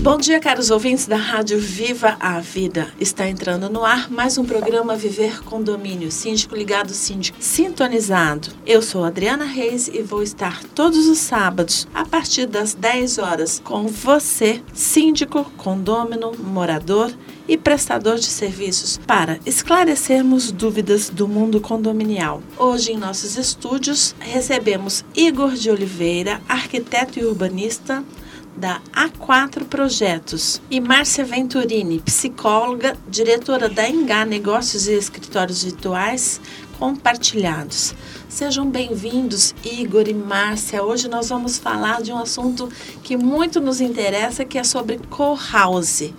Bom dia, caros ouvintes da Rádio Viva a Vida. Está entrando no ar mais um programa Viver Condomínio, síndico ligado, síndico sintonizado. Eu sou Adriana Reis e vou estar todos os sábados, a partir das 10 horas, com você, síndico, condômino, morador e prestador de serviços para esclarecermos dúvidas do mundo condominial. Hoje, em nossos estúdios, recebemos Igor de Oliveira, arquiteto e urbanista da A4 Projetos, e Márcia Venturini, psicóloga, diretora da Engá Negócios e Escritórios Virtuais Compartilhados. Sejam bem-vindos, Igor e Márcia. Hoje nós vamos falar de um assunto que muito nos interessa, que é sobre co-house.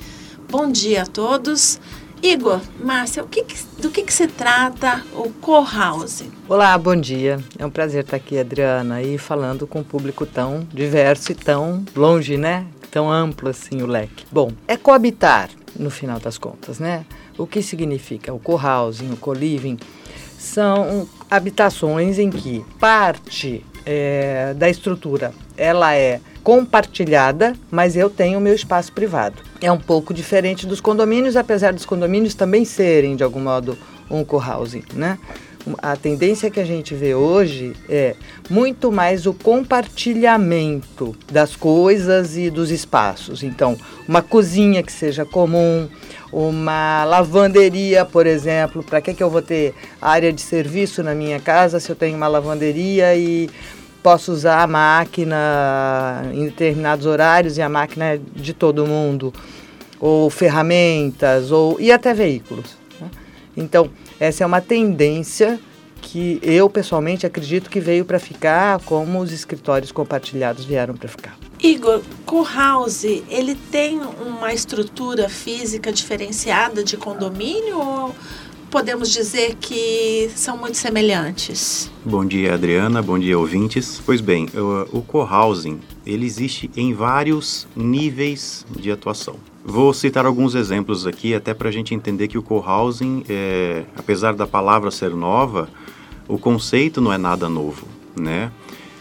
Bom dia a todos. Igor, Márcia, que que, do que, que se trata o co-housing? Olá, bom dia. É um prazer estar aqui, Adriana, e falando com um público tão diverso e tão longe, né? Tão amplo assim o leque. Bom, é coabitar, no final das contas, né? O que significa o co-housing, o co-living? São habitações em que parte é, da estrutura ela é compartilhada, mas eu tenho o meu espaço privado. É um pouco diferente dos condomínios, apesar dos condomínios também serem, de algum modo, um co-housing, né? A tendência que a gente vê hoje é muito mais o compartilhamento das coisas e dos espaços. Então, uma cozinha que seja comum, uma lavanderia, por exemplo. Para que, que eu vou ter área de serviço na minha casa se eu tenho uma lavanderia e posso usar a máquina em determinados horários e a máquina é de todo mundo, ou ferramentas, ou e até veículos. Né? Então, essa é uma tendência que eu pessoalmente acredito que veio para ficar, como os escritórios compartilhados vieram para ficar. Igor, co-house, ele tem uma estrutura física diferenciada de condomínio ou podemos dizer que são muito semelhantes? Bom dia, Adriana. Bom dia, ouvintes. Pois bem, o, o co-housing, ele existe em vários níveis de atuação. Vou citar alguns exemplos aqui, até para a gente entender que o co-housing, é, apesar da palavra ser nova, o conceito não é nada novo, né?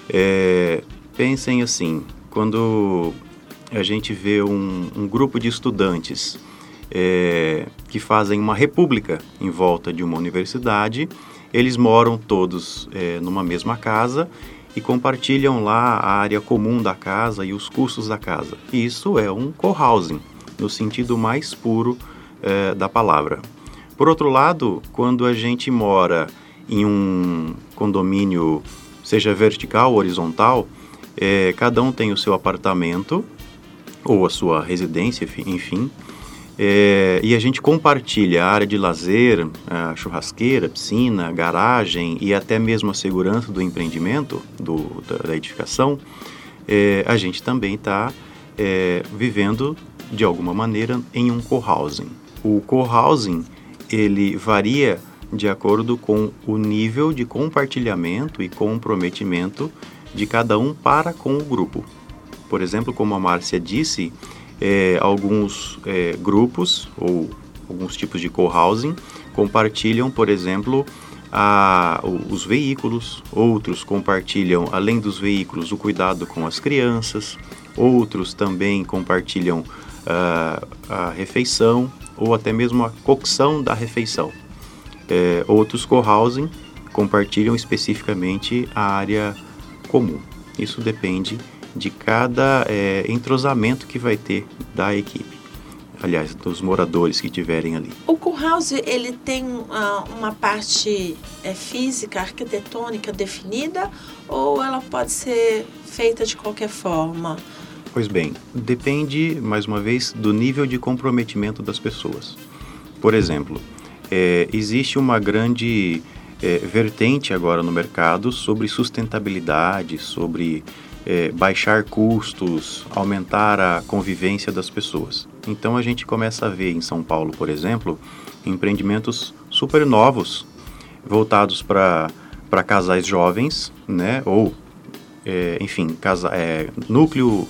É, pensem assim, quando a gente vê um, um grupo de estudantes é, que fazem uma república em volta de uma universidade. Eles moram todos é, numa mesma casa e compartilham lá a área comum da casa e os custos da casa. Isso é um co-housing, no sentido mais puro é, da palavra. Por outro lado, quando a gente mora em um condomínio, seja vertical ou horizontal, é, cada um tem o seu apartamento ou a sua residência, enfim, é, e a gente compartilha a área de lazer, a churrasqueira, piscina, garagem e até mesmo a segurança do empreendimento, do, da, da edificação, é, a gente também está é, vivendo de alguma maneira em um co-housing. O co-housing ele varia de acordo com o nível de compartilhamento e comprometimento de cada um para com o grupo. Por exemplo, como a Márcia disse, é, alguns é, grupos ou alguns tipos de co-housing compartilham, por exemplo, a, os veículos, outros compartilham, além dos veículos, o cuidado com as crianças, outros também compartilham uh, a refeição ou até mesmo a cocção da refeição. É, outros co-housing compartilham especificamente a área comum. Isso depende de cada é, entrosamento que vai ter da equipe. aliás, dos moradores que tiverem ali. O Kurhaus, ele tem uh, uma parte é, física, arquitetônica definida ou ela pode ser feita de qualquer forma? Pois bem, depende, mais uma vez, do nível de comprometimento das pessoas. Por exemplo, é, existe uma grande é, vertente agora no mercado sobre sustentabilidade, sobre é, baixar custos, aumentar a convivência das pessoas. Então a gente começa a ver em São Paulo, por exemplo, empreendimentos super novos voltados para casais jovens, né? Ou, é, enfim, casa, é, núcleo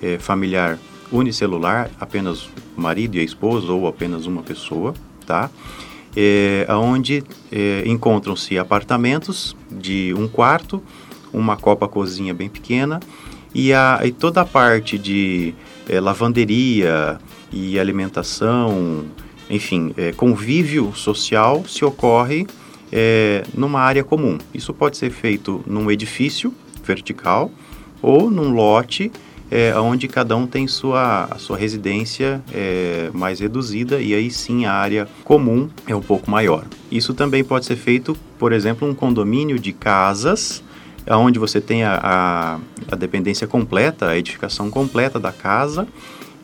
é, familiar unicelular, apenas o marido e a esposa ou apenas uma pessoa, tá? É, onde é, encontram-se apartamentos de um quarto uma copa cozinha bem pequena e, a, e toda a parte de é, lavanderia e alimentação, enfim, é, convívio social se ocorre é, numa área comum. Isso pode ser feito num edifício vertical ou num lote é, onde cada um tem sua, sua residência é, mais reduzida e aí sim a área comum é um pouco maior. Isso também pode ser feito, por exemplo, um condomínio de casas onde você tem a, a, a, dependência completa, a edificação completa da casa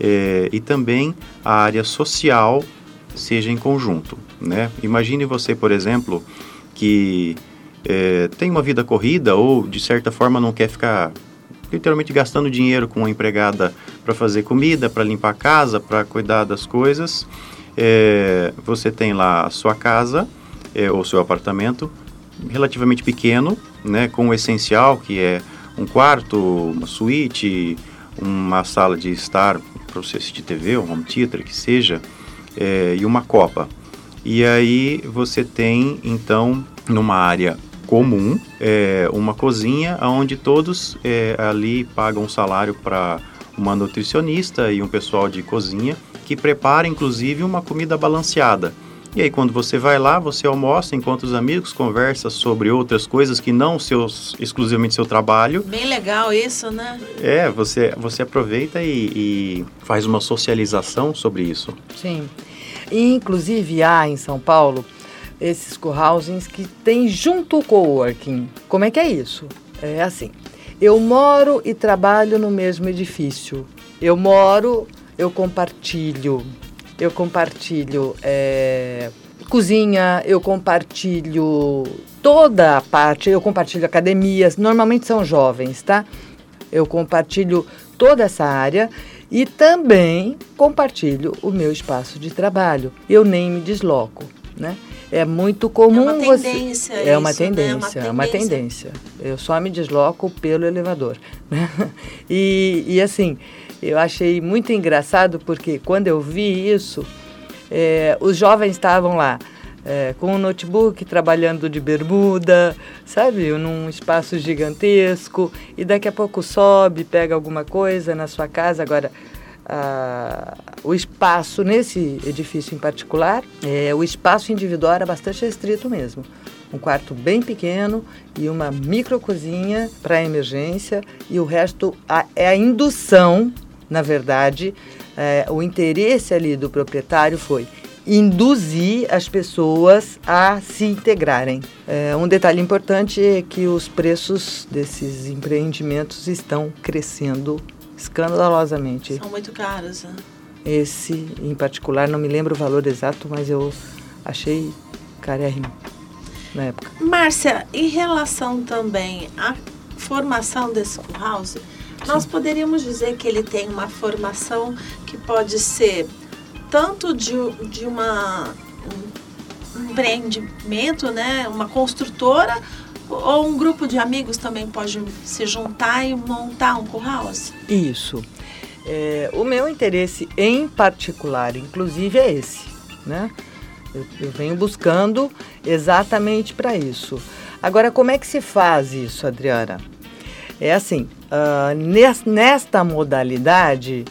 é, e também a área social seja em conjunto. Né? Imagine você, por exemplo, que é, tem uma vida corrida ou de certa forma não quer ficar literalmente gastando dinheiro com uma empregada para fazer comida, para limpar a casa, para cuidar das coisas. É, você tem lá a sua casa é, ou seu apartamento relativamente pequeno, né, com o essencial, que é um quarto, uma suíte, uma sala de estar para você assistir TV, um home theater, que seja, é, e uma copa. E aí você tem, então, numa área comum, é, uma cozinha onde todos é, ali pagam um salário para uma nutricionista e um pessoal de cozinha que prepara, inclusive, uma comida balanceada e aí quando você vai lá, você almoça, encontra os amigos, conversa sobre outras coisas que não seus exclusivamente seu trabalho. Bem legal isso, né? É, você você aproveita e, e faz uma socialização sobre isso. Sim. E, inclusive há em São Paulo esses co-housings que tem junto o coworking. Como é que é isso? É assim. Eu moro e trabalho no mesmo edifício. Eu moro, eu compartilho eu compartilho é, cozinha, eu compartilho toda a parte, eu compartilho academias, normalmente são jovens, tá? Eu compartilho toda essa área e também compartilho o meu espaço de trabalho. Eu nem me desloco, né? É muito comum é uma tendência você. É uma isso, né? tendência, é uma tendência. Eu só me desloco pelo elevador, né? E, e assim, eu achei muito engraçado porque quando eu vi isso, é, os jovens estavam lá é, com um notebook trabalhando de bermuda, sabe, num espaço gigantesco, e daqui a pouco sobe, pega alguma coisa na sua casa. Agora, o espaço nesse edifício em particular, é, o espaço individual era bastante restrito mesmo. Um quarto bem pequeno e uma micro cozinha para emergência e o resto a, é a indução na verdade, é, o interesse ali do proprietário foi induzir as pessoas a se integrarem. É, um detalhe importante é que os preços desses empreendimentos estão crescendo escandalosamente. São muito caros. Né? Esse, em particular, não me lembro o valor exato, mas eu achei carérrimo na época. Márcia, em relação também à formação desse house, nós poderíamos dizer que ele tem uma formação que pode ser tanto de, de uma, um empreendimento, né, uma construtora, ou um grupo de amigos também pode se juntar e montar um curhouse? Isso. É, o meu interesse em particular, inclusive, é esse, né? Eu, eu venho buscando exatamente para isso. Agora, como é que se faz isso, Adriana? É assim, uh, nesta modalidade,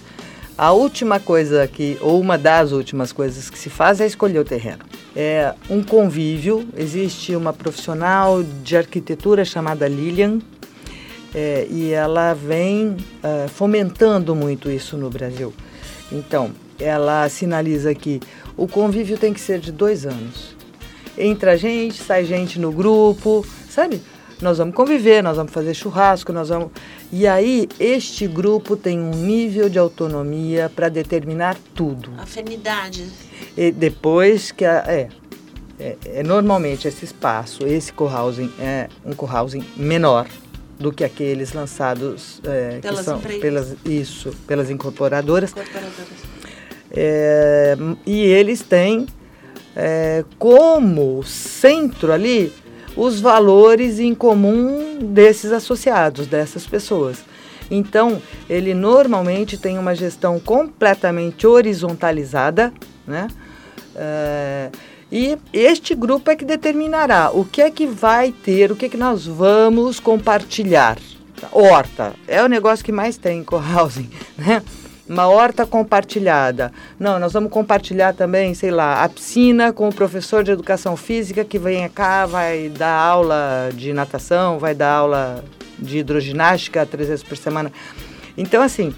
a última coisa que, ou uma das últimas coisas que se faz é escolher o terreno. É um convívio, existe uma profissional de arquitetura chamada Lilian, é, e ela vem uh, fomentando muito isso no Brasil. Então, ela sinaliza que o convívio tem que ser de dois anos. Entra gente, sai gente no grupo, sabe? Nós vamos conviver, nós vamos fazer churrasco, nós vamos. E aí, este grupo tem um nível de autonomia para determinar tudo. Afinidade. E depois que a, é, é, é, normalmente esse espaço, esse co-housing é um co-housing menor do que aqueles lançados é, pelas que são empresas. pelas isso pelas incorporadoras. Incorporadoras. É, e eles têm é, como centro ali os valores em comum desses associados, dessas pessoas. Então, ele normalmente tem uma gestão completamente horizontalizada, né? É, e este grupo é que determinará o que é que vai ter, o que é que nós vamos compartilhar. Horta é o negócio que mais tem em co-housing, né? Uma horta compartilhada. Não, nós vamos compartilhar também, sei lá, a piscina com o professor de educação física que vem cá, vai dar aula de natação, vai dar aula de hidroginástica três vezes por semana. Então, assim,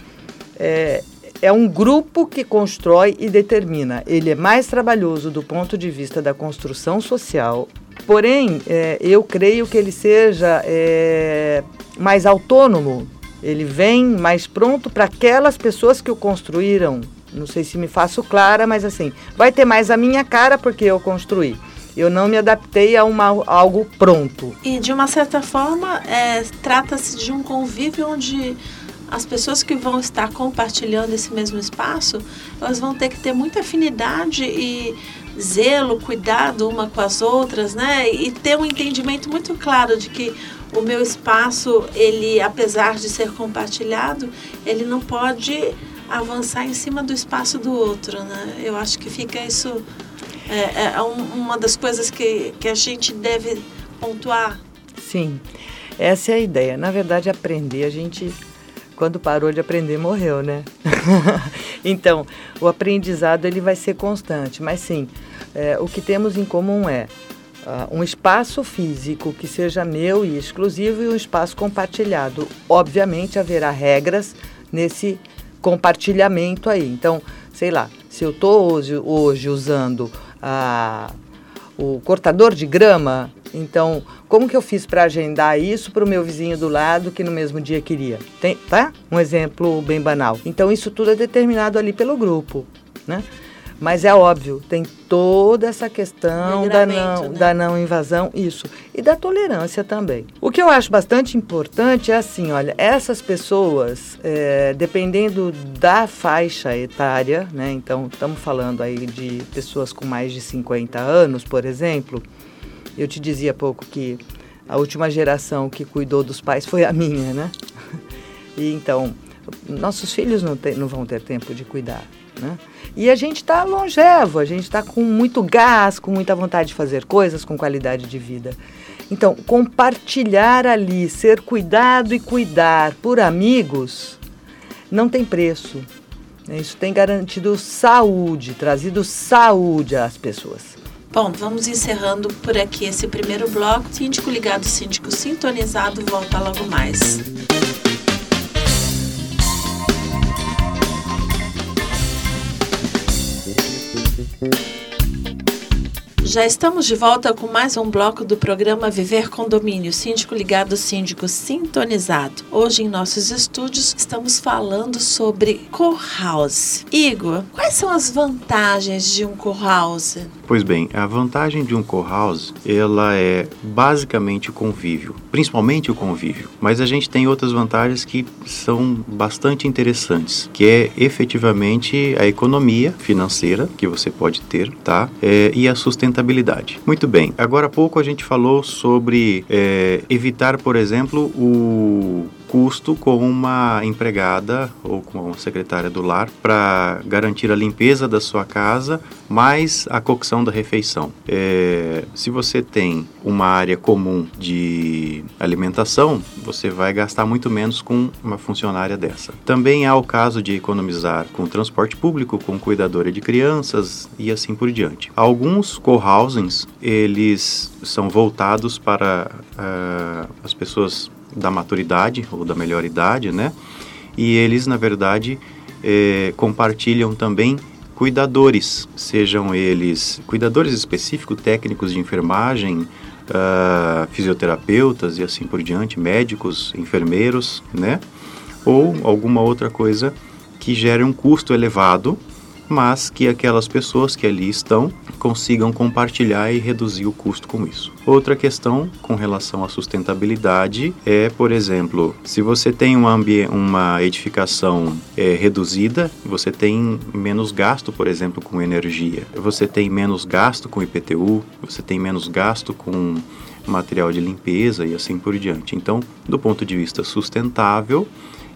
é, é um grupo que constrói e determina. Ele é mais trabalhoso do ponto de vista da construção social, porém, é, eu creio que ele seja é, mais autônomo. Ele vem mais pronto para aquelas pessoas que o construíram. Não sei se me faço clara, mas assim, vai ter mais a minha cara porque eu construí. Eu não me adaptei a uma, algo pronto. E de uma certa forma, é, trata-se de um convívio onde as pessoas que vão estar compartilhando esse mesmo espaço, elas vão ter que ter muita afinidade e zelo, cuidado uma com as outras, né? E ter um entendimento muito claro de que o meu espaço, ele, apesar de ser compartilhado, ele não pode avançar em cima do espaço do outro, né? Eu acho que fica isso é, é um, uma das coisas que, que a gente deve pontuar. Sim, essa é a ideia. Na verdade, aprender, a gente, quando parou de aprender, morreu, né? então, o aprendizado ele vai ser constante, mas sim, é, o que temos em comum é uh, um espaço físico que seja meu e exclusivo e um espaço compartilhado. Obviamente, haverá regras nesse compartilhamento aí. Então, sei lá, se eu estou hoje, hoje usando a, o cortador de grama. Então, como que eu fiz para agendar isso para o meu vizinho do lado que no mesmo dia queria? Tem, tá? Um exemplo bem banal. Então, isso tudo é determinado ali pelo grupo, né? Mas é óbvio, tem toda essa questão da não, né? da não invasão, isso. E da tolerância também. O que eu acho bastante importante é assim, olha, essas pessoas, é, dependendo da faixa etária, né? Então, estamos falando aí de pessoas com mais de 50 anos, por exemplo. Eu te dizia há pouco que a última geração que cuidou dos pais foi a minha, né? E então, nossos filhos não, tem, não vão ter tempo de cuidar. Né? E a gente está longevo, a gente está com muito gás, com muita vontade de fazer coisas, com qualidade de vida. Então, compartilhar ali, ser cuidado e cuidar por amigos, não tem preço. né? Isso tem garantido saúde, trazido saúde às pessoas. Bom, vamos encerrando por aqui esse primeiro bloco. Síndico ligado, síndico sintonizado, volta logo mais. Já estamos de volta com mais um bloco do programa Viver Condomínio, Síndico Ligado, Síndico Sintonizado. Hoje em nossos estúdios estamos falando sobre co-house. Igor, quais são as vantagens de um co-house? Pois bem, a vantagem de um co-house, ela é basicamente o convívio, principalmente o convívio. Mas a gente tem outras vantagens que são bastante interessantes, que é efetivamente a economia financeira que você pode ter, tá? É, e a sustentabilidade. Muito bem, agora há pouco a gente falou sobre é, evitar, por exemplo, o custo com uma empregada ou com uma secretária do lar para garantir a limpeza da sua casa, mais a cocção da refeição. É, se você tem uma área comum de alimentação, você vai gastar muito menos com uma funcionária dessa. Também há o caso de economizar com transporte público, com cuidadora de crianças e assim por diante. Alguns co-housings, eles são voltados para uh, as pessoas da maturidade ou da melhor idade, né? E eles, na verdade, é, compartilham também cuidadores, sejam eles cuidadores específicos, técnicos de enfermagem, uh, fisioterapeutas e assim por diante, médicos, enfermeiros, né? Ou alguma outra coisa que gere um custo elevado mas que aquelas pessoas que ali estão consigam compartilhar e reduzir o custo com isso. Outra questão com relação à sustentabilidade é, por exemplo, se você tem uma, uma edificação é, reduzida, você tem menos gasto, por exemplo, com energia, você tem menos gasto com IPTU, você tem menos gasto com material de limpeza e assim por diante. Então, do ponto de vista sustentável,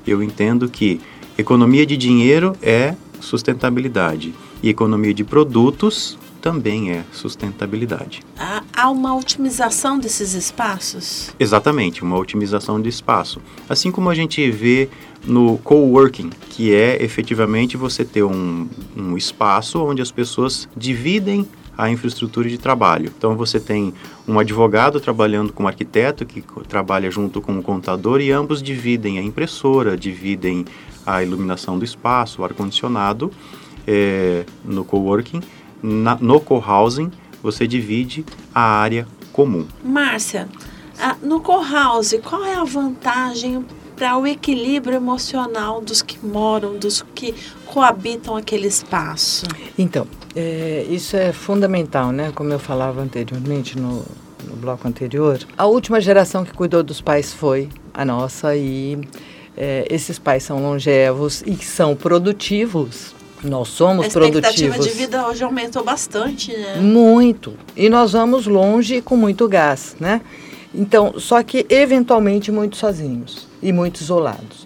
eu entendo que economia de dinheiro é sustentabilidade. E economia de produtos também é sustentabilidade. Há uma otimização desses espaços? Exatamente, uma otimização de espaço. Assim como a gente vê no coworking, que é efetivamente você ter um, um espaço onde as pessoas dividem a infraestrutura de trabalho. Então você tem um advogado trabalhando com um arquiteto que trabalha junto com um contador e ambos dividem a impressora, dividem a iluminação do espaço, o ar-condicionado. É, no coworking, na, no co-housing, você divide a área comum. Márcia, no co-house, qual é a vantagem para o equilíbrio emocional dos que moram, dos que coabitam aquele espaço? Então, é, isso é fundamental, né? Como eu falava anteriormente no, no bloco anterior. A última geração que cuidou dos pais foi a nossa e é, esses pais são longevos e são produtivos. Nós somos produtivos. A expectativa produtivos. de vida hoje aumentou bastante, né? Muito. E nós vamos longe com muito gás, né? Então, só que eventualmente muito sozinhos e muito isolados.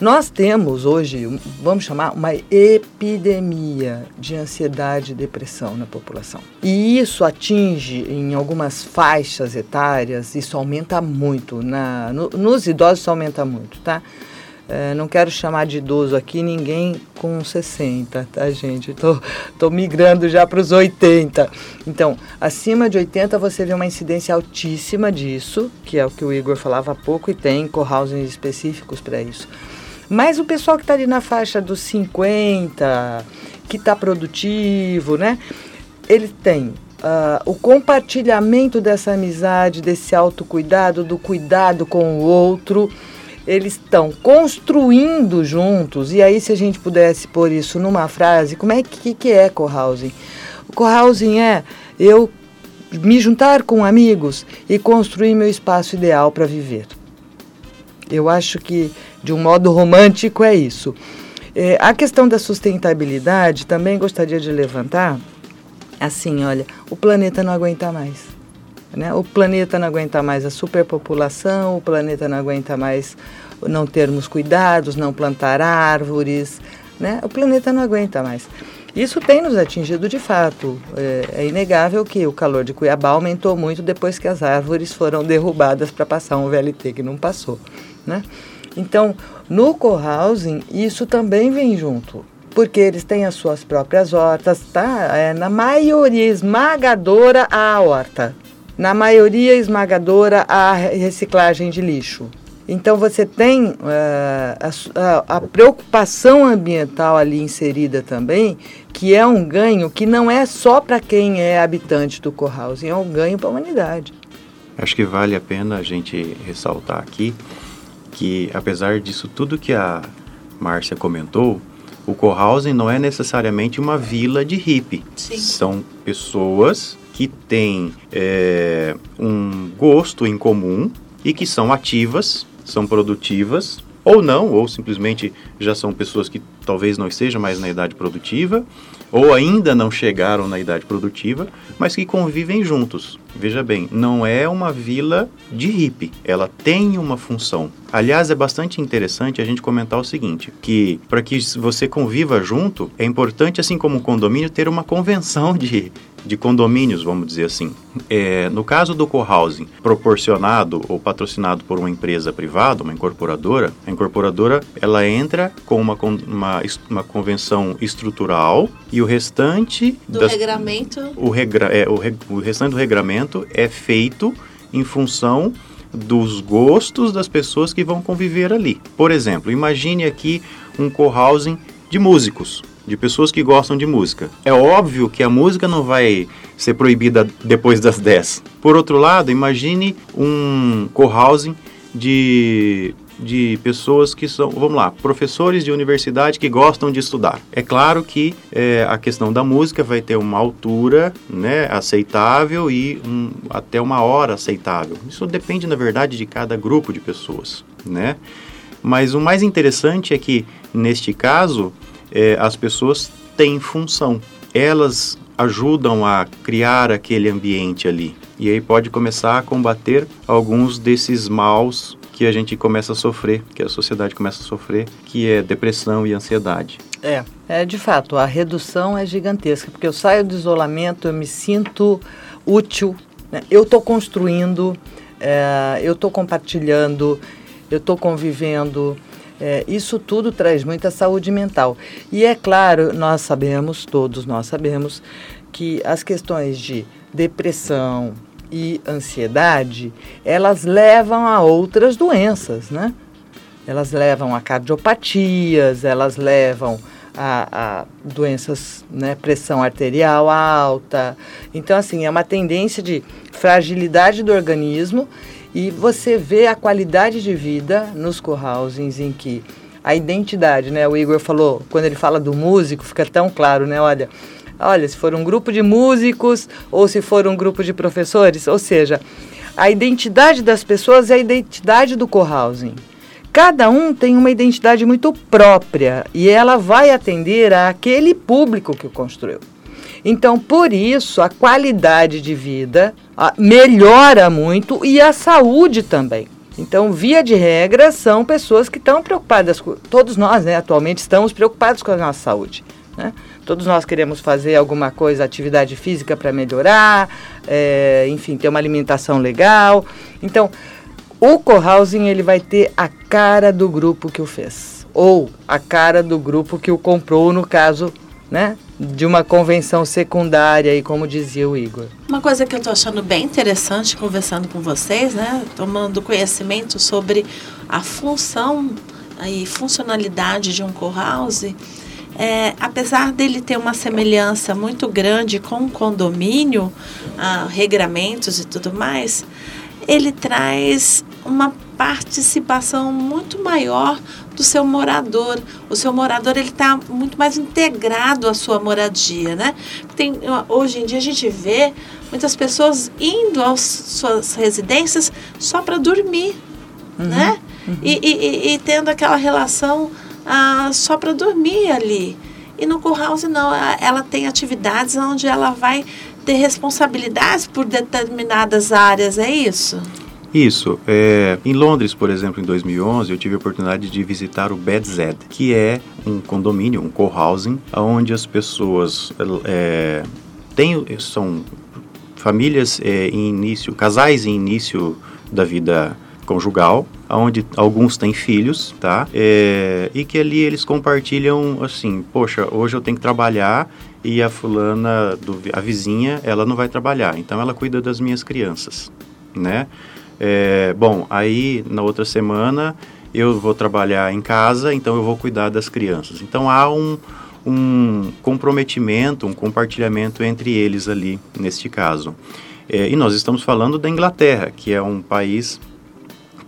Nós temos hoje, vamos chamar, uma epidemia de ansiedade e depressão na população. E isso atinge em algumas faixas etárias, isso aumenta muito. Na, no, nos idosos isso aumenta muito, tá? É, não quero chamar de idoso aqui ninguém com 60, tá, gente? Tô, tô migrando já para os 80. Então, acima de 80 você vê uma incidência altíssima disso, que é o que o Igor falava há pouco, e tem co-housing específicos para isso. Mas o pessoal que está ali na faixa dos 50, que está produtivo, né? Ele tem uh, o compartilhamento dessa amizade, desse autocuidado, do cuidado com o outro. Eles estão construindo juntos. E aí, se a gente pudesse pôr isso numa frase, como é que, que é co-housing? O co-housing é eu me juntar com amigos e construir meu espaço ideal para viver. Eu acho que, de um modo romântico, é isso. É, a questão da sustentabilidade também gostaria de levantar. Assim, olha, o planeta não aguenta mais. Né? O planeta não aguenta mais a superpopulação, o planeta não aguenta mais não termos cuidados, não plantar árvores. Né? O planeta não aguenta mais. Isso tem nos atingido de fato. É, é, inegável que o calor de Cuiabá aumentou muito depois que as árvores foram derrubadas para passar um VLT que não passou. Né? Então, no co-housing, isso também vem junto, porque eles têm as suas próprias hortas, tá? É, na maioria esmagadora, a horta. Na maioria esmagadora, a reciclagem de lixo. Então, você tem uh, a, a, preocupação ambiental ali inserida também, que é um ganho que não é só para quem é habitante do co-housing, é um ganho para a humanidade. Acho que vale a pena a gente ressaltar aqui que apesar disso tudo que a Márcia comentou, o cohousing não é necessariamente uma vila de hippie. Sim. São pessoas que têm é, um gosto em comum e que são ativas, são produtivas, ou não, ou simplesmente já são pessoas que talvez não estejam mais na idade produtiva, ou ainda não chegaram na idade produtiva, mas que convivem juntos. Veja bem, não é uma vila de hippie, ela tem uma função. Aliás, é bastante interessante a gente comentar o seguinte, que para que você conviva junto, é importante, assim como um condomínio, ter uma convenção de, de condomínios, vamos dizer assim. É, no caso do co-housing, proporcionado ou patrocinado por uma empresa privada, uma incorporadora, a incorporadora ela entra com uma, uma, uma convenção estrutural e o restante do das, regramento, o, regra, é, o, o restante do regramento é feito em função dos gostos das pessoas que vão conviver ali. Por exemplo, imagine aqui um co-housing de músicos. de pessoas que gostam de música. É óbvio que a música não vai ser proibida depois das 10. Por outro lado, imagine um co-housing de de pessoas que são, vamos lá, professores de universidade que gostam de estudar. É claro que é, a questão da música vai ter uma altura né, aceitável e um, até uma hora aceitável. Isso depende, na verdade, de cada grupo de pessoas, né? Mas o mais interessante é que, neste caso, é, as pessoas têm função. Elas ajudam a criar aquele ambiente ali. E aí pode começar a combater alguns desses maus que a gente começa a sofrer, que a sociedade começa a sofrer, que é depressão e ansiedade. É, é de fato, a redução é gigantesca, porque eu saio do isolamento, eu me sinto útil, né? eu estou construindo, é, eu estou compartilhando, eu estou convivendo. É, isso tudo traz muita saúde mental. E é claro, nós sabemos, todos nós sabemos, que as questões de depressão, e ansiedade, elas levam a outras doenças, né? Elas levam a cardiopatias, elas levam a, a, doenças, né, pressão arterial alta. Então, assim, é uma tendência de fragilidade do organismo e você vê a qualidade de vida nos co-housings em que a identidade, né, o Igor falou, quando ele fala do músico, fica tão claro, né, olha, olha, se for um grupo de músicos ou se for um grupo de professores, ou seja, a identidade das pessoas é a identidade do co-housing. Cada um tem uma identidade muito própria e ela vai atender àquele público que o construiu. Então, por isso, a qualidade de vida melhora muito e a saúde também. Então, via de regra, são pessoas que estão preocupadas, com, todos nós, né, atualmente, estamos preocupados com a nossa saúde. Né? Todos nós queremos fazer alguma coisa, atividade física para melhorar, é, enfim, ter uma alimentação legal. Então, o co-housing ele vai ter a cara do grupo que o fez, ou a cara do grupo que o comprou, no caso, né, de uma convenção secundária, e como dizia o Igor. Uma coisa que eu estou achando bem interessante conversando com vocês, né, tomando conhecimento sobre a função e funcionalidade de um co-housing é, apesar dele ter uma semelhança muito grande com o condomínio, ah, regramentos e tudo mais, ele traz uma participação muito maior do seu morador. O seu morador ele está muito mais integrado à sua moradia, né? Tem, hoje em dia a gente vê muitas pessoas indo às suas residências só para dormir, uhum, né? Uhum. E, e, e tendo aquela relação ah, só para dormir ali. E no co-house não, ela tem atividades onde ela vai ter responsabilidades por determinadas áreas, é isso? Isso. É, em Londres, por exemplo, em 2011, eu tive a oportunidade de visitar o Bedzed, que é um condomínio, um co-housing, onde as pessoas é, têm, são famílias é, em início, casais em início da vida conjugal, onde alguns têm filhos, tá? É, e que ali eles compartilham assim, poxa, hoje eu tenho que trabalhar e a fulana, do, a vizinha, ela não vai trabalhar, então ela cuida das minhas crianças, né? É, bom, aí na outra semana eu vou trabalhar em casa, então eu vou cuidar das crianças. Então há um, um comprometimento, um compartilhamento entre eles ali, neste caso. É, e nós estamos falando da Inglaterra, que é um país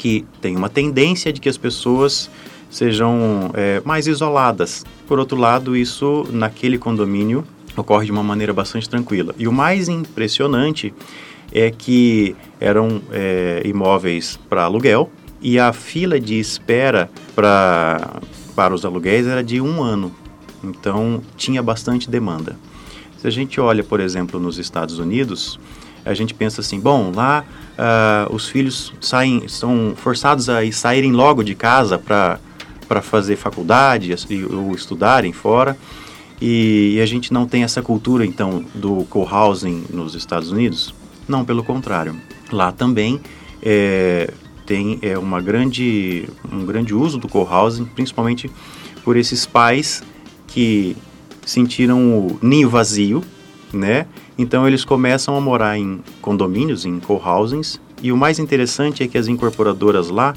que tem uma tendência de que as pessoas sejam é, mais isoladas. Por outro lado, isso naquele condomínio ocorre de uma maneira bastante tranquila. E o mais impressionante é que eram é, imóveis para aluguel e a fila de espera pra, para os aluguéis era de um ano. Então tinha bastante demanda. Se a gente olha, por exemplo, nos Estados Unidos, a gente pensa assim, bom, lá uh, os filhos saem, são forçados a saírem logo de casa para fazer faculdade ou estudarem fora. E, e, a gente não tem essa cultura, então, do co-housing nos Estados Unidos? Não, pelo contrário. Lá também é, tem é, uma grande, um grande uso do co-housing, principalmente por esses pais que sentiram o ninho vazio, né? Então eles começam a morar em condomínios, em co-housings, e o mais interessante é que as incorporadoras lá,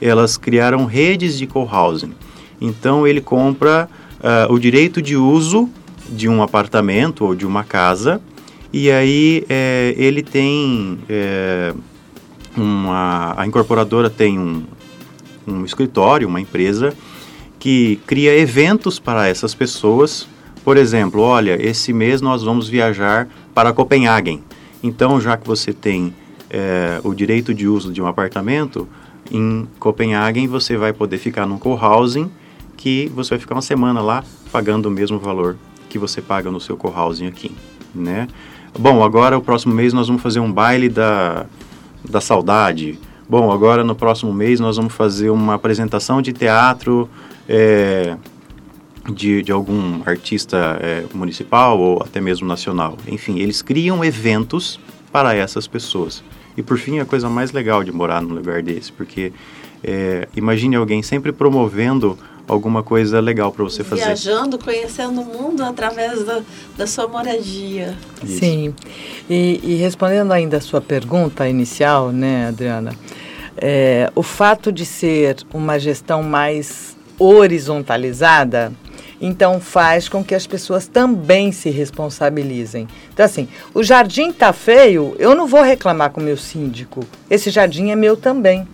elas criaram redes de co-housing. Então ele compra uh, o direito de uso de um apartamento ou de uma casa e aí é, ele tem é, uma a incorporadora tem um, um escritório, uma empresa que cria eventos para essas pessoas. Por exemplo, olha, esse mês nós vamos viajar para Copenhague. Então, já que você tem é, o direito de uso de um apartamento em Copenhague, você vai poder ficar num co-housing que você vai ficar uma semana lá pagando o mesmo valor que você paga no seu co-housing aqui, né? Bom, agora o próximo mês nós vamos fazer um baile da, da saudade. Bom, agora no próximo mês nós vamos fazer uma apresentação de teatro é, de, de algum artista é, municipal ou até mesmo nacional. Enfim, eles criam eventos para essas pessoas. E por fim, a coisa mais legal de morar num lugar desse, porque é, imagine alguém sempre promovendo alguma coisa legal para você fazer. Viajando, conhecendo o mundo através da, da sua moradia. Isso. Sim. E, e, respondendo ainda a sua pergunta inicial, né, Adriana, é, o fato de ser uma gestão mais horizontalizada, então faz com que as pessoas também se responsabilizem. Então, assim, o jardim tá feio, eu não vou reclamar com o meu síndico. Esse jardim é meu também.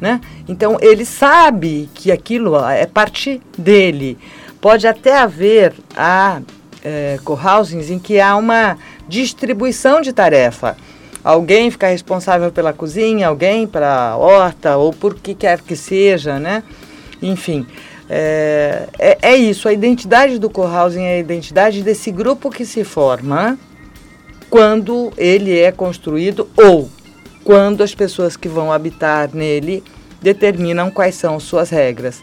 Né? Então ele sabe que aquilo é parte dele. Pode até haver a é, co-housings em que há uma distribuição de tarefa. Alguém fica responsável pela cozinha, alguém para a horta ou por que quer que seja, né? Enfim, é, é, é isso. A identidade do co-housing é a identidade desse grupo que se forma quando ele é construído ou quando as pessoas que vão habitar nele determinam quais são suas regras.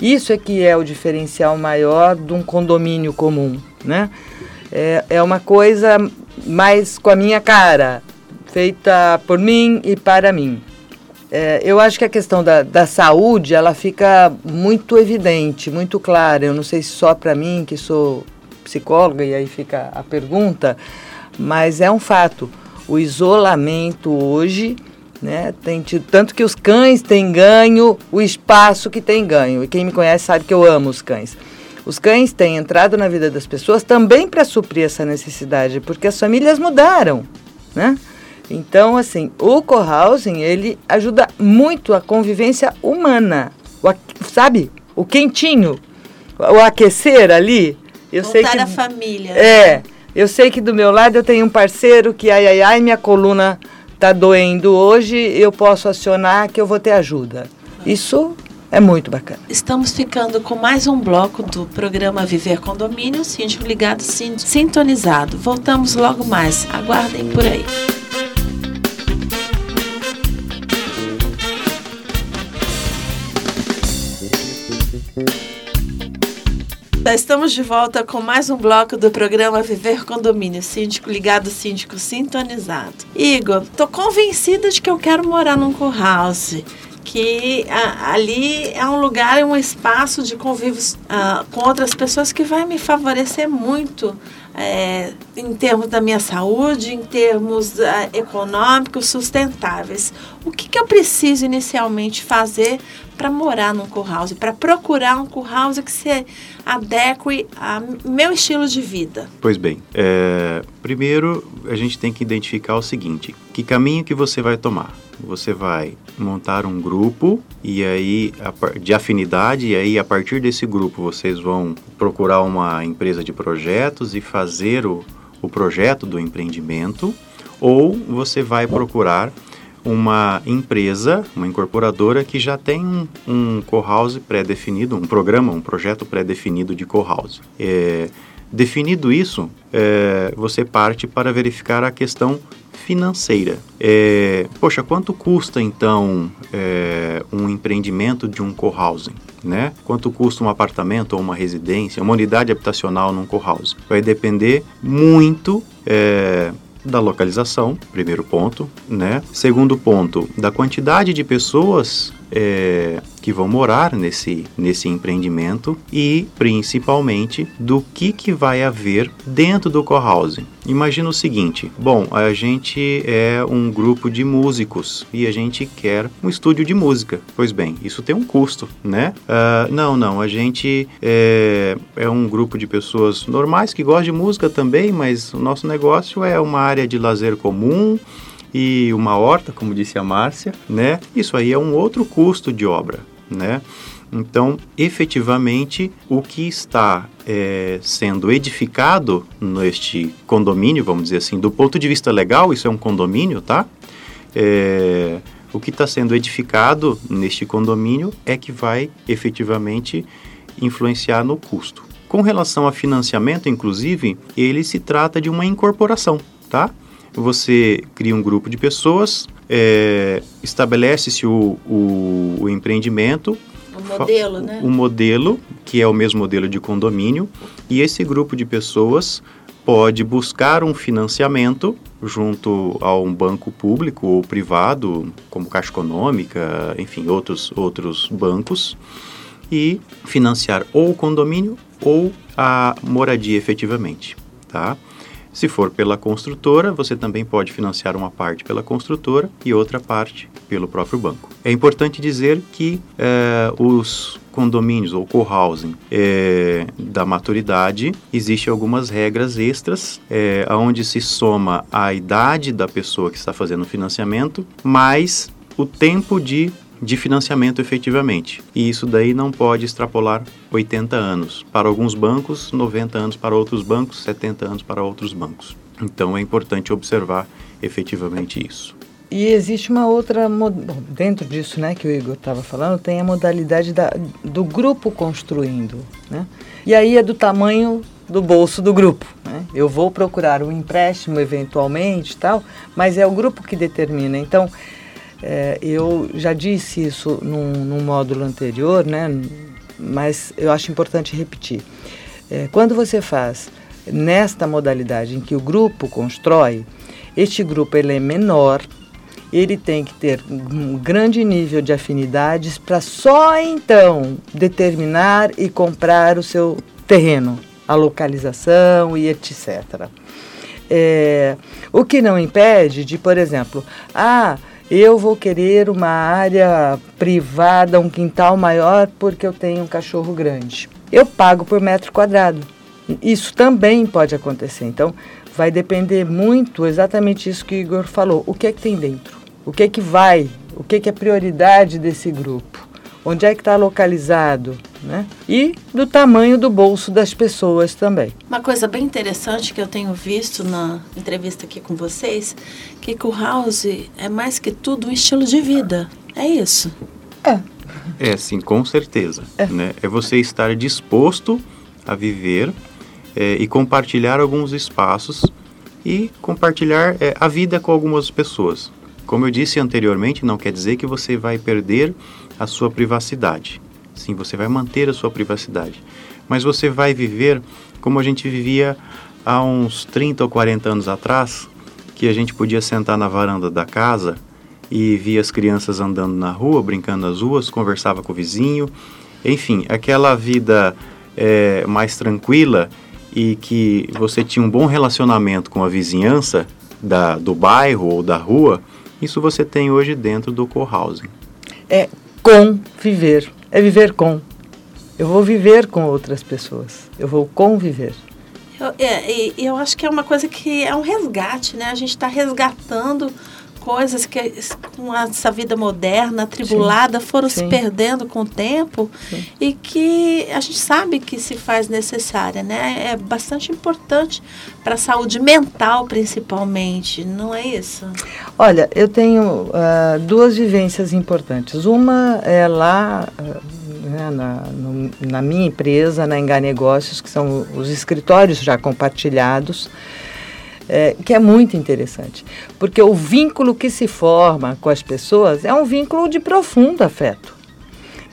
Isso é que é o diferencial maior de um condomínio comum, né? É, é uma coisa mais com a minha cara, feita por mim e para mim. É, eu acho que a questão da, da saúde, ela fica muito evidente, muito clara. Eu não sei se só para mim, que sou psicóloga, e aí fica a pergunta, mas é um fato o isolamento hoje, né, tem tido, tanto que os cães têm ganho o espaço que tem ganho. E quem me conhece sabe que eu amo os cães. Os cães têm entrado na vida das pessoas também para suprir essa necessidade, porque as famílias mudaram, né? Então, assim, o co-housing, ele ajuda muito a convivência humana, o, sabe? O quentinho, o aquecer ali. Eu Voltar sei que, a família. É, eu sei que do meu lado eu tenho um parceiro que, ai, ai, ai, minha coluna está doendo hoje, eu posso acionar que eu vou ter ajuda. Isso é muito bacana. Estamos ficando com mais um bloco do programa Viver Condomínio, síndico ligado, síndico sintonizado. Voltamos logo mais. Aguardem por aí. Estamos de volta com mais um bloco do programa Viver Condomínio, síndico ligado, síndico sintonizado. Igor, tô convencida de que eu quero morar num co-house que a, ali é um lugar, é um espaço de convívio uh, com outras pessoas que vai me favorecer muito é, em termos da minha saúde, em termos uh, econômicos, sustentáveis. O que, que eu preciso inicialmente fazer para morar num co-house, para procurar um co-house que se adeque ao meu estilo de vida? Pois bem, é, primeiro a gente tem que identificar o seguinte: que caminho que você vai tomar? Você vai montar um grupo e aí de afinidade e aí a partir desse grupo vocês vão procurar uma empresa de projetos e fazer o, o projeto do empreendimento ou você vai procurar uma empresa, uma incorporadora que já tem um, um co-house pré-definido, um programa, um projeto pré-definido de co-house. É, definido isso, é, você parte para verificar a questão financeira. É, poxa, quanto custa então é, um empreendimento de um co-housing? Né? Quanto custa um apartamento ou uma residência, uma unidade habitacional num co-house? Vai depender muito é, da localização, primeiro ponto, né? Segundo ponto, da quantidade de pessoas é, que vão morar nesse, nesse empreendimento e principalmente do que, que vai haver dentro do co-housing. Imagina o seguinte: bom, a gente é um grupo de músicos e a gente quer um estúdio de música. Pois bem, isso tem um custo, né? Uh, não, não, a gente é, é um grupo de pessoas normais que gostam de música também, mas o nosso negócio é uma área de lazer comum e uma horta, como disse a Márcia, né? Isso aí é um outro custo de obra, né? Então, efetivamente, o que está é, sendo edificado neste condomínio, vamos dizer assim, do ponto de vista legal, isso é um condomínio, tá? É, o que está sendo edificado neste condomínio é que vai efetivamente influenciar no custo. Com relação a financiamento, inclusive, ele se trata de uma incorporação, tá? Você cria um grupo de pessoas, é, estabelece-se o, o, o, empreendimento. O modelo, né? O modelo, que é o mesmo modelo de condomínio, e esse grupo de pessoas pode buscar um financiamento junto a um banco público ou privado, como Caixa Econômica, enfim, outros, outros bancos, e financiar ou o condomínio ou a moradia efetivamente, tá? Se for pela construtora, você também pode financiar uma parte pela construtora e outra parte pelo próprio banco. É importante dizer que é, os condomínios ou co-housing é, da maturidade, existem algumas regras extras, é, onde se soma a idade da pessoa que está fazendo o financiamento, mais o tempo de de financiamento efetivamente. E isso daí não pode extrapolar 80 anos. Para alguns bancos, 90 anos para outros bancos, 70 anos para outros bancos. Então é importante observar efetivamente isso. E existe uma outra, bom, dentro disso né, que o Igor estava falando, tem a modalidade da, do grupo construindo. Né? E aí é do tamanho do bolso do grupo. Né? Eu vou procurar um empréstimo eventualmente tal, mas é o grupo que determina. Então, é, eu já disse isso num, num, módulo anterior, né? mas eu acho importante repetir. É, quando você faz nesta modalidade em que o grupo constrói, este grupo ele é menor, ele tem que ter um grande nível de afinidades para só então determinar e comprar o seu terreno, a localização e etc. É, o que não impede de, por exemplo, ah, eu vou querer uma área privada, um quintal maior, porque eu tenho um cachorro grande. Eu pago por metro quadrado. Isso também pode acontecer. Então, vai depender muito exatamente isso que o Igor falou. O que é que tem dentro? O que é que vai? O que é que é prioridade desse grupo? Onde é que está localizado, né? E do tamanho do bolso das pessoas também. Uma coisa bem interessante que eu tenho visto na entrevista aqui com vocês, que o house é mais que tudo um estilo de vida. É isso? É. É, sim, com certeza. É, né? é você estar disposto a viver é, e compartilhar alguns espaços e compartilhar é, a vida com algumas pessoas. Como eu disse anteriormente, não quer dizer que você vai perder a sua privacidade. Sim, você vai manter a sua privacidade. Mas você vai viver como a gente vivia há uns 30 ou 40 anos atrás, que a gente podia sentar na varanda da casa e via as crianças andando na rua, brincando nas ruas, conversava com o vizinho, enfim, aquela vida é, mais tranquila e que você tinha um bom relacionamento com a vizinhança da, do bairro ou da rua, isso você tem hoje dentro do co-housing. É, com viver. É viver com. Eu vou viver com outras pessoas. Eu vou conviver. Eu, é, eu acho que é uma coisa que é um resgate, né? A gente está resgatando coisas que com essa vida moderna, atribulada, sim, foram sim. se perdendo com o tempo sim. e que a gente sabe que se faz necessária, né? É bastante importante para a saúde mental, principalmente, não é isso? Olha, eu tenho uh, duas vivências importantes. Uma é lá. Uh, né, na, no, na minha empresa, na Engar Negócios, que são os escritórios já compartilhados, é, que é muito interessante, porque o vínculo que se forma com as pessoas é um vínculo de profundo afeto.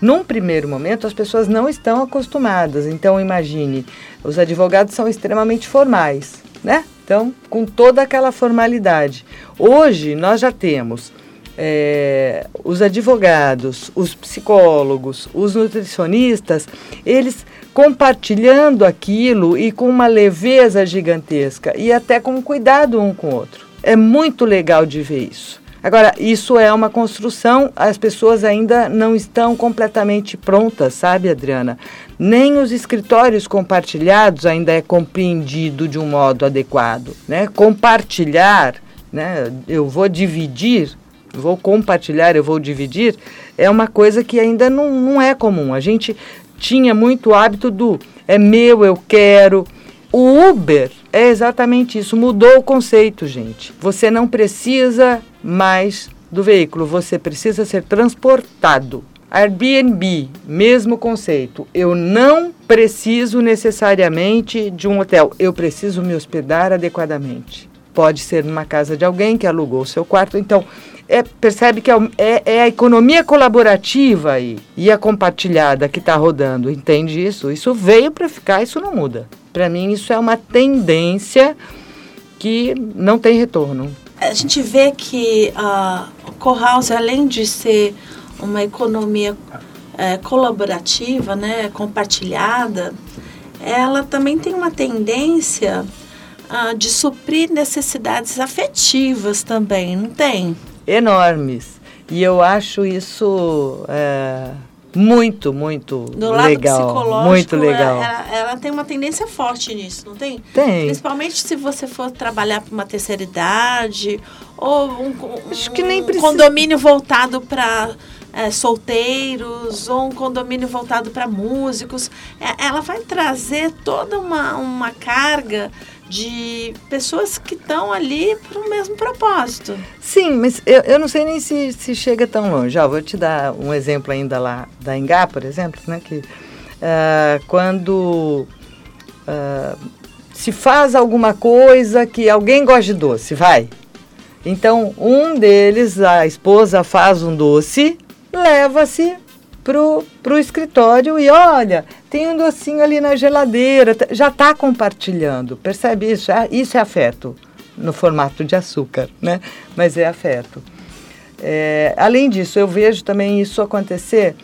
Num primeiro momento, as pessoas não estão acostumadas, então imagine, os advogados são extremamente formais, né? Então, com toda aquela formalidade. Hoje, nós já temos é, os advogados, os psicólogos, os nutricionistas, eles compartilhando aquilo e com uma leveza gigantesca e até com cuidado um com o outro. É muito legal de ver isso. Agora, isso é uma construção, as pessoas ainda não estão completamente prontas, sabe, Adriana? Nem os escritórios compartilhados ainda é compreendido de um modo adequado, né? Compartilhar, né? Eu vou dividir, vou compartilhar, eu vou dividir, é uma coisa que ainda não, não é comum. A gente tinha muito hábito do é meu, eu quero. O Uber é exatamente isso, mudou o conceito, gente. Você não precisa mais do veículo, você precisa ser transportado. Airbnb, mesmo conceito. Eu não preciso necessariamente de um hotel, eu preciso me hospedar adequadamente. Pode ser numa casa de alguém que alugou o seu quarto. Então, é, percebe que é, é, é, a economia colaborativa aí, e a compartilhada que está rodando, entende isso? Isso veio para ficar, isso não muda. Para mim, isso é uma tendência que não tem retorno. A gente vê que uh, o Co-House, além de ser uma economia é, colaborativa, né, compartilhada, ela também tem uma tendência uh, de suprir necessidades afetivas também, não tem? Enormes. E eu acho isso é, muito, muito Do legal. lado muito legal. Ela, ela, tem uma tendência forte nisso, não tem? Tem. Principalmente se você for trabalhar para uma terceira idade ou um, um precisa... condomínio voltado para é, solteiros ou um condomínio voltado para músicos. É, ela vai trazer toda uma, uma carga de pessoas que estão ali para o mesmo propósito. Sim, mas eu, eu não sei nem se, se chega tão longe. Já vou te dar um exemplo ainda lá da Engá, por exemplo, né, que uh, quando uh, se faz alguma coisa que alguém gosta de doce, vai. Então, um deles, a esposa faz um doce, leva-se pro, pro escritório e olha, tem um docinho ali na geladeira, já está compartilhando, percebe isso? É, isso é afeto, no formato de açúcar, né? Mas é afeto. É, além disso, eu vejo também isso acontecer,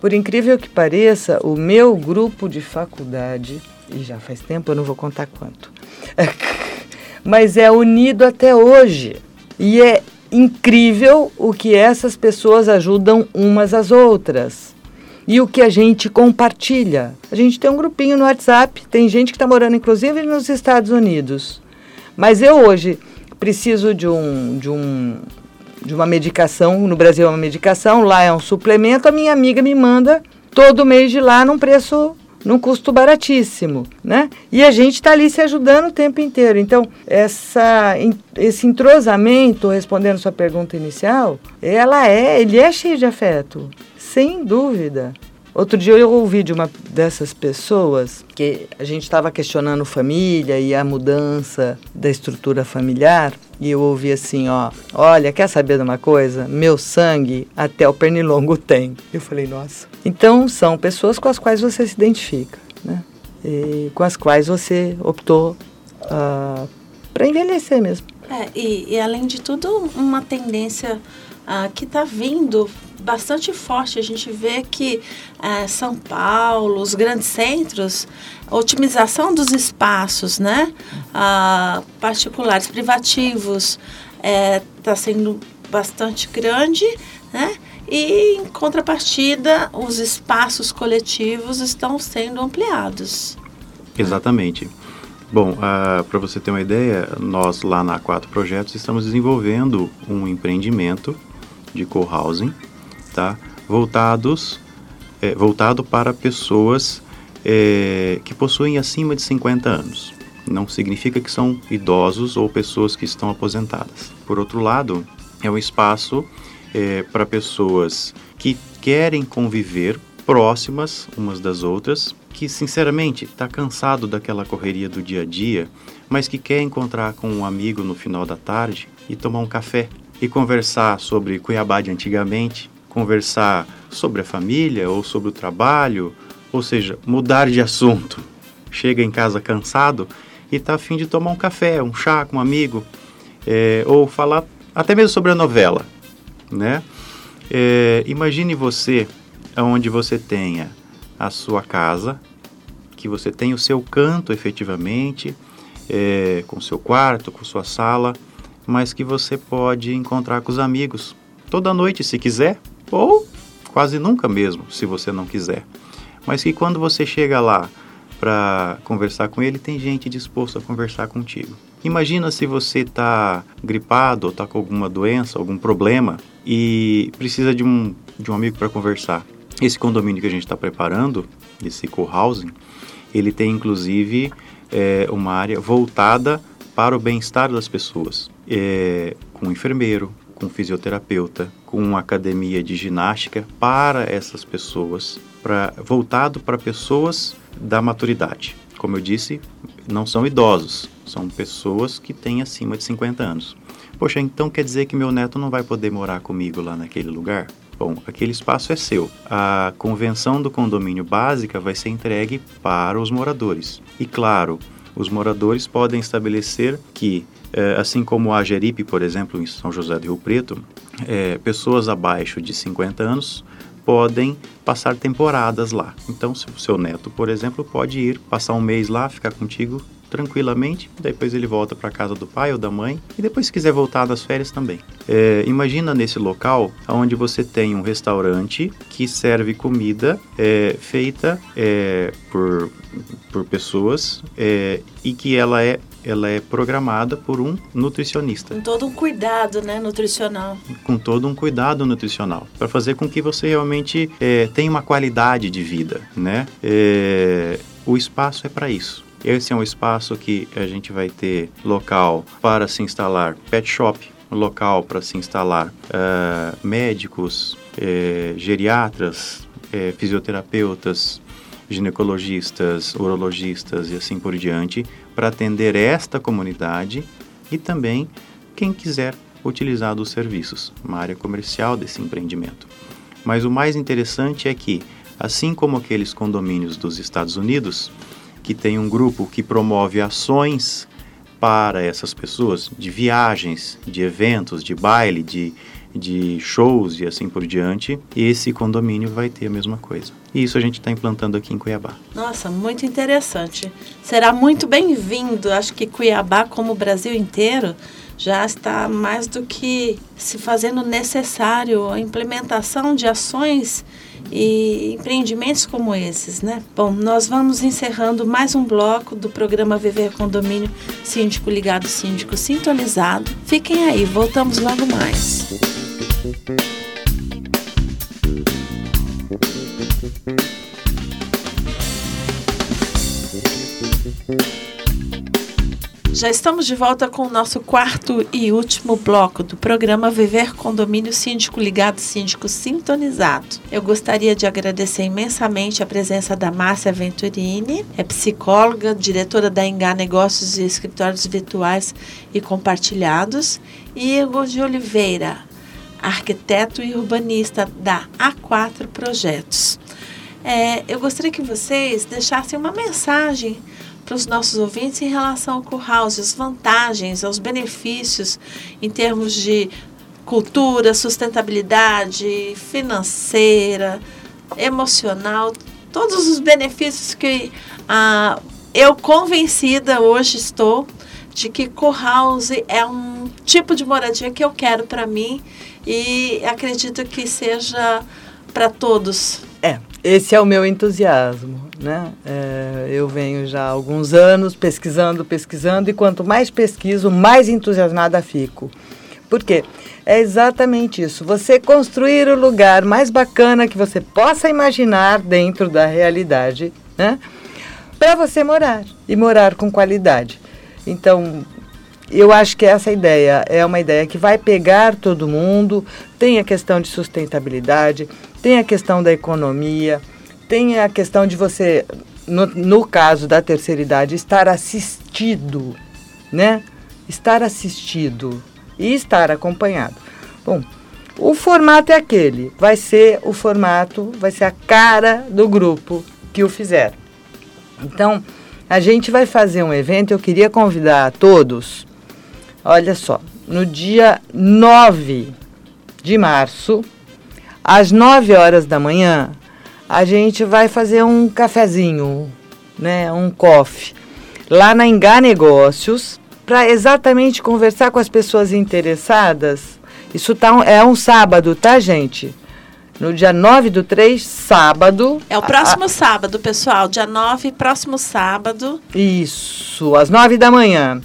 por incrível que pareça, o meu grupo de faculdade, e já faz tempo, eu não vou contar quanto, mas é unido até hoje. E é incrível o que essas pessoas ajudam umas às outras. E o que a gente compartilha. A gente tem um grupinho no WhatsApp, tem gente que está morando inclusive nos Estados Unidos. Mas eu hoje preciso de um, de um de uma medicação, no Brasil é uma medicação, lá é um suplemento, a minha amiga me manda todo mês de lá num preço num custo baratíssimo, né? E a gente está ali se ajudando o tempo inteiro. Então, essa, esse entrosamento, respondendo sua pergunta inicial, ela é, ele é cheio de afeto, sem dúvida. Outro dia eu ouvi de uma dessas pessoas que a gente estava questionando família e a mudança da estrutura familiar. E eu ouvi assim, ó, olha, quer saber de uma coisa? Meu sangue até o pernilongo tem. Eu falei, nossa. Então são pessoas com as quais você se identifica, né? E com as quais você optou uh, ah, para envelhecer mesmo. É, e, e além de tudo, uma tendência uh, que está vindo bastante forte. A gente vê que é, São Paulo, os grandes centros, a otimização dos espaços, né? Ah, particulares, privativos, está é, tá sendo bastante grande, né? E, em contrapartida, os espaços coletivos estão sendo ampliados. Exatamente. Bom, uh, ah, para você ter uma ideia, nós lá na Quatro Projetos estamos desenvolvendo um empreendimento de co-housing tá? voltados é, voltado para pessoas é, que possuem acima de 50 anos. Não significa que são idosos ou pessoas que estão aposentadas. Por outro lado, é um espaço é, para pessoas que querem conviver próximas umas das outras, que sinceramente está cansado daquela correria do dia a dia, mas que quer encontrar com um amigo no final da tarde e tomar um café e conversar sobre Cuiabá de antigamente, conversar sobre a família ou sobre o trabalho, ou seja, mudar de assunto. Chega em casa cansado e está afim de tomar um café, um chá com um amigo, é, ou falar até mesmo sobre a novela. né? É, imagine você onde você tenha a sua casa, que você tenha o seu canto efetivamente, é, com seu quarto, com sua sala, mas que você pode encontrar com os amigos toda noite se quiser, ou quase nunca mesmo, se você não quiser. Mas que quando você chega lá para conversar com ele, tem gente disposta a conversar contigo. Imagina se você está gripado ou está com alguma doença, algum problema e precisa de um, de um amigo para conversar. Esse condomínio que a gente está preparando, esse co-housing, ele tem inclusive é, uma área voltada para o bem-estar das pessoas, é, com enfermeiro, com fisioterapeuta, com academia de ginástica para essas pessoas, pra, voltado para pessoas da maturidade. Como eu disse, não são idosos, são pessoas que têm acima de 50 anos. Poxa, então quer dizer que meu neto não vai poder morar comigo lá naquele lugar? Bom, aquele espaço é seu. A convenção do condomínio básica vai ser entregue para os moradores. E claro, os moradores podem estabelecer que, eh, assim como a Jeripe, por exemplo, em São José do Rio Preto, é, pessoas abaixo de 50 anos podem passar temporadas lá. Então, se o seu neto, por exemplo, pode ir passar um mês lá, ficar contigo tranquilamente, depois ele volta para casa do pai ou da mãe e depois se quiser voltar das férias também. É, imagina nesse local onde você tem um restaurante que serve comida é, feita é, por, por pessoas é, e que ela é ela é programada por um nutricionista. Com todo um cuidado, né, nutricional. Com todo um cuidado nutricional, para fazer com que você realmente é, tenha uma qualidade de vida, né? É, o espaço é para isso. Esse é um espaço que a gente vai ter local para se instalar pet shop, local para se instalar uh, médicos, eh, geriatras, eh, fisioterapeutas, ginecologistas, urologistas e assim por diante, para atender esta comunidade e também quem quiser utilizar dos serviços, uma área comercial desse empreendimento. Mas o mais interessante é que, assim como aqueles condomínios dos Estados Unidos, que tem um grupo que promove ações para essas pessoas, de viagens, de eventos, de baile, de, de shows e assim por diante, esse condomínio vai ter a mesma coisa. E isso a gente está implantando aqui em Cuiabá. Nossa, muito interessante. Será muito bem-vindo. Acho que Cuiabá, como o Brasil inteiro, já está mais do que se fazendo necessário a implementação de ações e empreendimentos como esses, né? Bom, nós vamos encerrando mais um bloco do programa Viver Condomínio Síndico Ligado, Síndico Sintonizado. Fiquem aí, voltamos logo mais. Já estamos de volta com o nosso quarto e último bloco do programa Viver Condomínio Síndico Ligado, Síndico Sintonizado. Eu gostaria de agradecer imensamente a presença da Márcia Venturini, é psicóloga, diretora da Engá Negócios e Escritórios Virtuais e Compartilhados, e Igor de Oliveira, arquiteto e urbanista da A4 Projetos. É, eu gostaria que vocês deixassem uma mensagem para os nossos ouvintes em relação ao Courhouse, as vantagens, aos benefícios em termos de cultura, sustentabilidade financeira, emocional, todos os benefícios que ah, eu convencida hoje estou de que co-house é um tipo de moradia que eu quero para mim e acredito que seja para todos. É, esse é o meu entusiasmo, né? É, eu venho já há alguns anos pesquisando, pesquisando, e quanto mais pesquiso, mais entusiasmada fico. Por quê? É exatamente isso. Você construir o lugar mais bacana que você possa imaginar dentro da realidade, né? Para você morar e morar com qualidade. Então, eu acho que essa ideia é uma ideia que vai pegar todo mundo. Tem a questão de sustentabilidade, tem a questão da economia, tem a questão de você, no, no caso da terceira idade, estar assistido, né? Estar assistido e estar acompanhado. Bom, o formato é aquele, vai ser o formato, vai ser a cara do grupo que o fizer. Então, a gente vai fazer um evento, eu queria convidar a todos, olha só, no dia 9 de março, às 9 horas da manhã, a gente vai fazer um cafezinho, né, um coffee, lá na Engá Negócios, para exatamente conversar com as pessoas interessadas. Isso tá, é um sábado, tá, gente? No dia 9 do 3, sábado. É o próximo a, sábado, pessoal. Dia 9, próximo sábado. Isso, às 9 da manhã.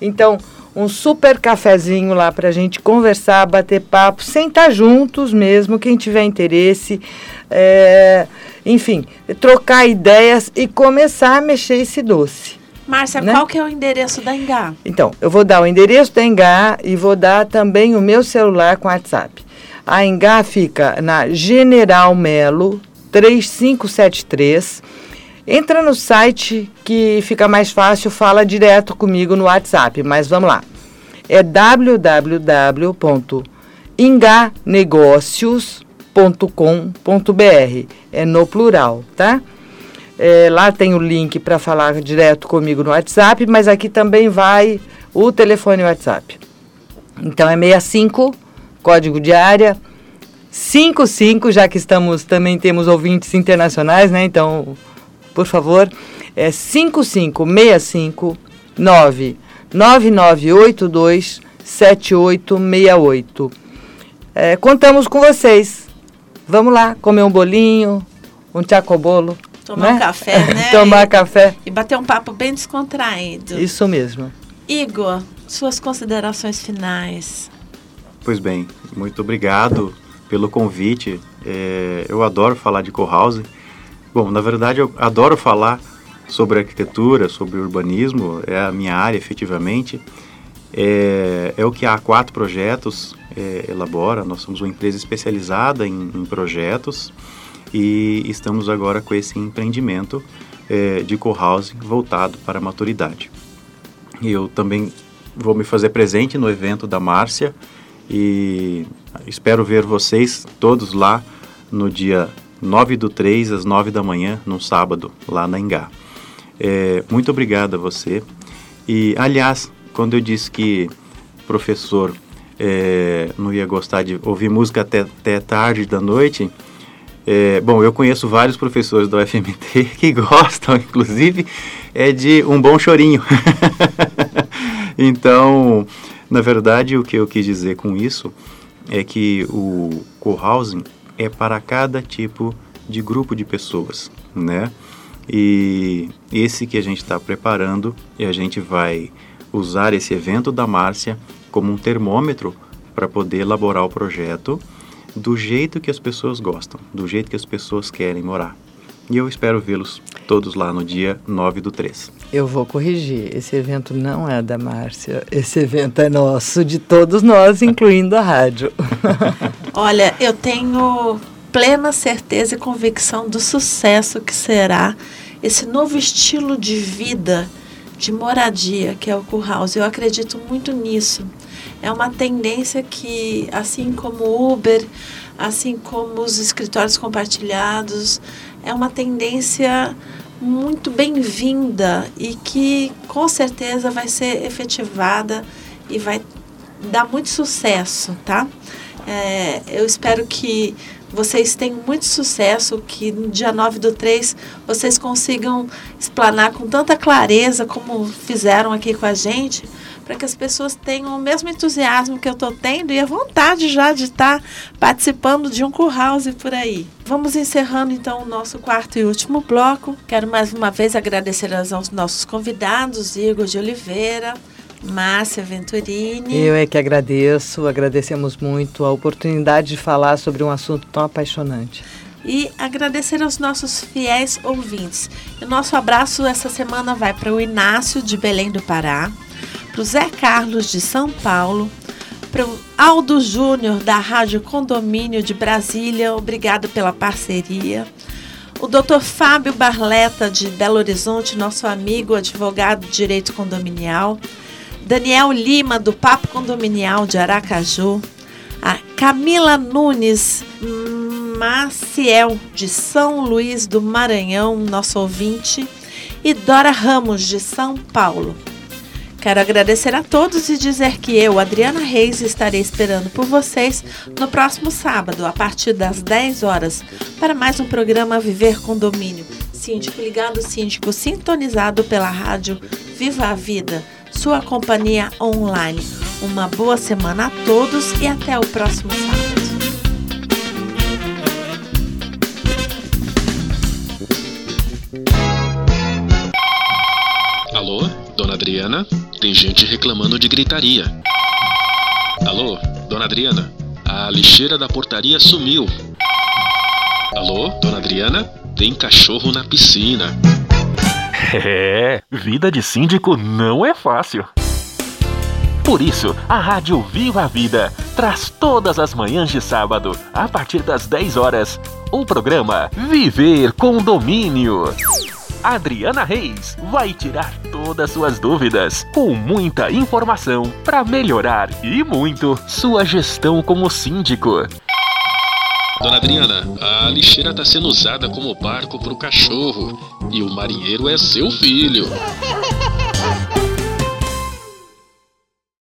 Então, um super cafezinho lá para a gente conversar, bater papo, sentar juntos mesmo, quem tiver interesse. É, enfim, trocar ideias e começar a mexer esse doce. Márcia, né? qual que é o endereço da Engá? Então, eu vou dar o endereço da Engá e vou dar também o meu celular com WhatsApp. A Engá fica na General Melo 3573. Entra no site que fica mais fácil, fala direto comigo no WhatsApp, mas vamos lá. É www.enganegócios.com.br. É no plural, tá? É, lá tem o link para falar direto comigo no WhatsApp, mas aqui também vai o telefone WhatsApp. Então é 65, código de área, 55, já que estamos também temos ouvintes internacionais, né? Então, por favor, é 5565 99982 7868. É, contamos com vocês. Vamos lá, comer um bolinho, um chacobolo. Tomar né? um café, né? Tomar café. E bater um papo bem descontraído. Isso mesmo. Igor, suas considerações finais. Pois bem, muito obrigado pelo convite. É, eu adoro falar de co-house. Bom, na verdade, eu adoro falar sobre arquitetura, sobre urbanismo, é a minha área efetivamente. É, é o que a quatro projetos é, elabora. Nós somos uma empresa especializada em, em projetos e estamos agora com esse empreendimento é, de co-housing voltado para a maturidade. Eu também vou me fazer presente no evento da Márcia e espero ver vocês todos lá no dia 9 do 3 às 9 da manhã, num sábado, lá na Engá. É, muito obrigado a você. E, aliás, quando eu disse que professor é, não ia gostar de ouvir música até, até tarde da noite, é, bom, eu conheço vários professores da UFMT que gostam, inclusive, é de um bom chorinho. então, na verdade, o que eu quis dizer com isso é que o co-housing é para cada tipo de grupo de pessoas, né? E esse que a gente está preparando e a gente vai usar esse evento da Márcia como um termômetro para poder elaborar o projeto do jeito que as pessoas gostam, do jeito que as pessoas querem morar. E eu espero vê-los todos lá no dia 9 do 3. Eu vou corrigir. Esse evento não é da Márcia. Esse evento é nosso, de todos nós, incluindo a rádio. Olha, eu tenho plena certeza e convicção do sucesso que será esse novo estilo de vida, de moradia, que é o Cool House. Eu acredito muito nisso é uma tendência que, assim como o Uber, assim como os escritórios compartilhados, é uma tendência muito bem-vinda e que com certeza vai ser efetivada e vai dar muito sucesso, tá? É, eu espero que vocês tenham muito sucesso, que no dia 9 do 3 vocês consigam explanar com tanta clareza como fizeram aqui com a gente, para que as pessoas tenham o mesmo entusiasmo que eu estou tendo e a vontade já de estar tá participando de um curhouse por aí. Vamos encerrando então o nosso quarto e último bloco. Quero mais uma vez agradecer aos nossos convidados, Igor de Oliveira, Márcia Venturini. Eu é que agradeço, agradecemos muito a oportunidade de falar sobre um assunto tão apaixonante e agradecer aos nossos fiéis ouvintes. O nosso abraço essa semana vai para o Inácio de Belém do Pará, para o Zé Carlos de São Paulo, para o Aldo Júnior da Rádio Condomínio de Brasília, obrigado pela parceria. O Dr. Fábio Barleta de Belo Horizonte, nosso amigo advogado de direito condominial. Daniel Lima do Papo Condominial de Aracaju. A Camila Nunes Maciel de São Luís do Maranhão, nosso ouvinte. E Dora Ramos de São Paulo. Quero agradecer a todos e dizer que eu, Adriana Reis, estarei esperando por vocês no próximo sábado, a partir das 10 horas, para mais um programa Viver Condomínio. Síndico ligado, síndico sintonizado pela rádio Viva a Vida, sua companhia online. Uma boa semana a todos e até o próximo sábado. Alô, dona Adriana? Tem gente reclamando de gritaria. Alô, dona Adriana? A lixeira da portaria sumiu. Alô, dona Adriana? Tem cachorro na piscina. É, vida de síndico não é fácil. Por isso, a Rádio Viva a Vida traz todas as manhãs de sábado, a partir das 10 horas, o programa Viver Condomínio. Adriana Reis vai tirar todas suas dúvidas com muita informação para melhorar e muito sua gestão como síndico. Dona Adriana, a lixeira está sendo usada como barco para o cachorro e o marinheiro é seu filho.